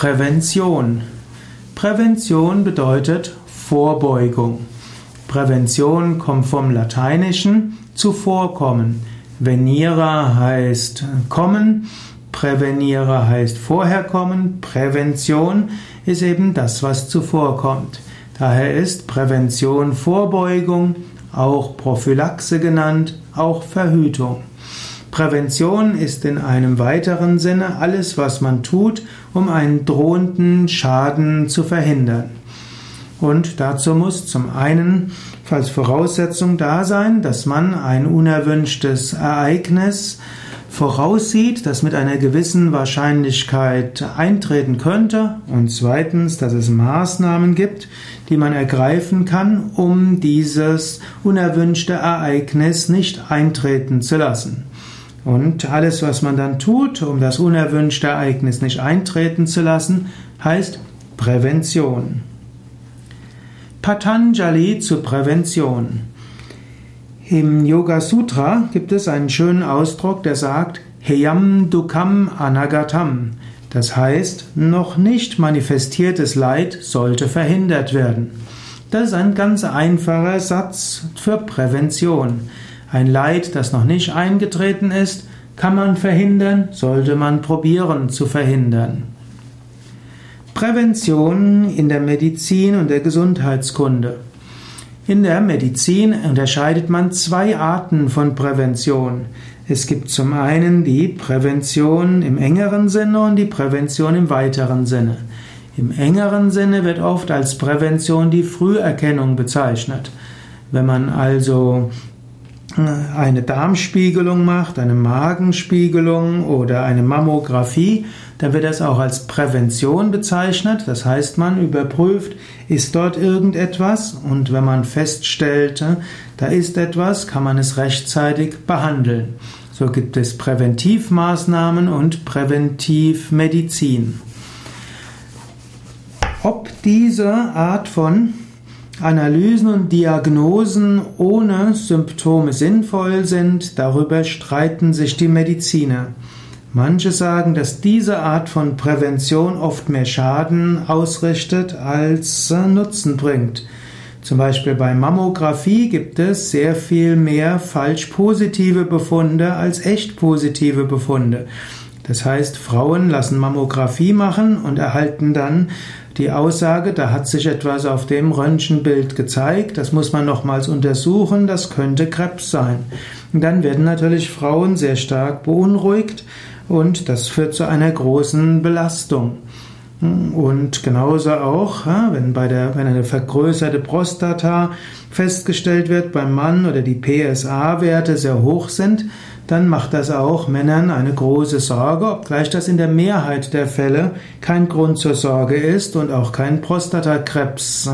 Prävention. Prävention bedeutet Vorbeugung. Prävention kommt vom Lateinischen zuvorkommen. Venire heißt kommen, prävenire heißt vorherkommen, Prävention ist eben das, was zuvorkommt. Daher ist Prävention Vorbeugung, auch Prophylaxe genannt, auch Verhütung. Prävention ist in einem weiteren Sinne alles, was man tut, um einen drohenden Schaden zu verhindern. Und dazu muss zum einen als Voraussetzung da sein, dass man ein unerwünschtes Ereignis voraussieht, das mit einer gewissen Wahrscheinlichkeit eintreten könnte und zweitens, dass es Maßnahmen gibt, die man ergreifen kann, um dieses unerwünschte Ereignis nicht eintreten zu lassen. Und alles, was man dann tut, um das unerwünschte Ereignis nicht eintreten zu lassen, heißt Prävention. Patanjali zur Prävention. Im Yoga Sutra gibt es einen schönen Ausdruck, der sagt Heyam Dukam Anagatam. Das heißt, noch nicht manifestiertes Leid sollte verhindert werden. Das ist ein ganz einfacher Satz für Prävention. Ein Leid, das noch nicht eingetreten ist, kann man verhindern, sollte man probieren zu verhindern. Prävention in der Medizin und der Gesundheitskunde. In der Medizin unterscheidet man zwei Arten von Prävention. Es gibt zum einen die Prävention im engeren Sinne und die Prävention im weiteren Sinne. Im engeren Sinne wird oft als Prävention die Früherkennung bezeichnet. Wenn man also eine Darmspiegelung macht, eine Magenspiegelung oder eine Mammographie, dann wird das auch als Prävention bezeichnet. Das heißt, man überprüft, ist dort irgendetwas und wenn man feststellt, da ist etwas, kann man es rechtzeitig behandeln. So gibt es Präventivmaßnahmen und Präventivmedizin. Ob diese Art von Analysen und Diagnosen ohne Symptome sinnvoll sind, darüber streiten sich die Mediziner. Manche sagen, dass diese Art von Prävention oft mehr Schaden ausrichtet als Nutzen bringt. Zum Beispiel bei Mammographie gibt es sehr viel mehr falsch positive Befunde als echt positive Befunde. Das heißt, Frauen lassen Mammographie machen und erhalten dann die Aussage, da hat sich etwas auf dem Röntgenbild gezeigt, das muss man nochmals untersuchen, das könnte Krebs sein. Und dann werden natürlich Frauen sehr stark beunruhigt und das führt zu einer großen Belastung. Und genauso auch, wenn, bei der, wenn eine vergrößerte Prostata festgestellt wird beim Mann oder die PSA-Werte sehr hoch sind, dann macht das auch Männern eine große Sorge, obgleich das in der Mehrheit der Fälle kein Grund zur Sorge ist und auch kein Prostatakrebs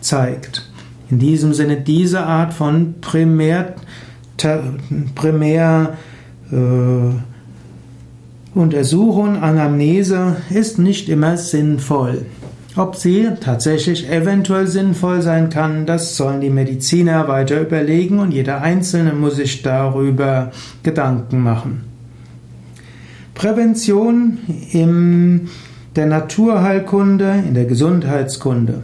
zeigt. In diesem Sinne, diese Art von Primär, Primär äh, Untersuchung, Anamnese ist nicht immer sinnvoll. Ob sie tatsächlich eventuell sinnvoll sein kann, das sollen die Mediziner weiter überlegen und jeder Einzelne muss sich darüber Gedanken machen. Prävention in der Naturheilkunde, in der Gesundheitskunde.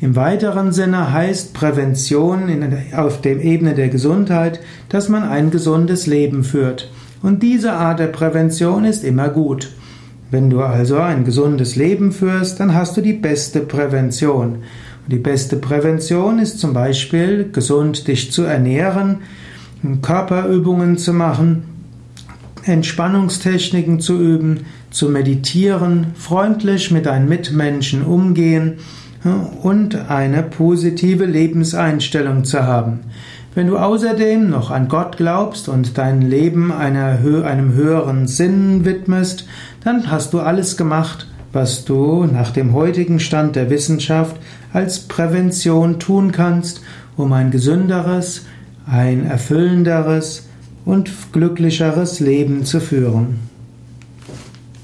Im weiteren Sinne heißt Prävention auf der Ebene der Gesundheit, dass man ein gesundes Leben führt. Und diese Art der Prävention ist immer gut. Wenn du also ein gesundes Leben führst, dann hast du die beste Prävention. Und die beste Prävention ist zum Beispiel, gesund dich zu ernähren, Körperübungen zu machen, Entspannungstechniken zu üben, zu meditieren, freundlich mit deinen Mitmenschen umgehen und eine positive Lebenseinstellung zu haben. Wenn du außerdem noch an Gott glaubst und dein Leben einer, einem höheren Sinn widmest, dann hast du alles gemacht, was du nach dem heutigen Stand der Wissenschaft als Prävention tun kannst, um ein gesünderes, ein erfüllenderes und glücklicheres Leben zu führen.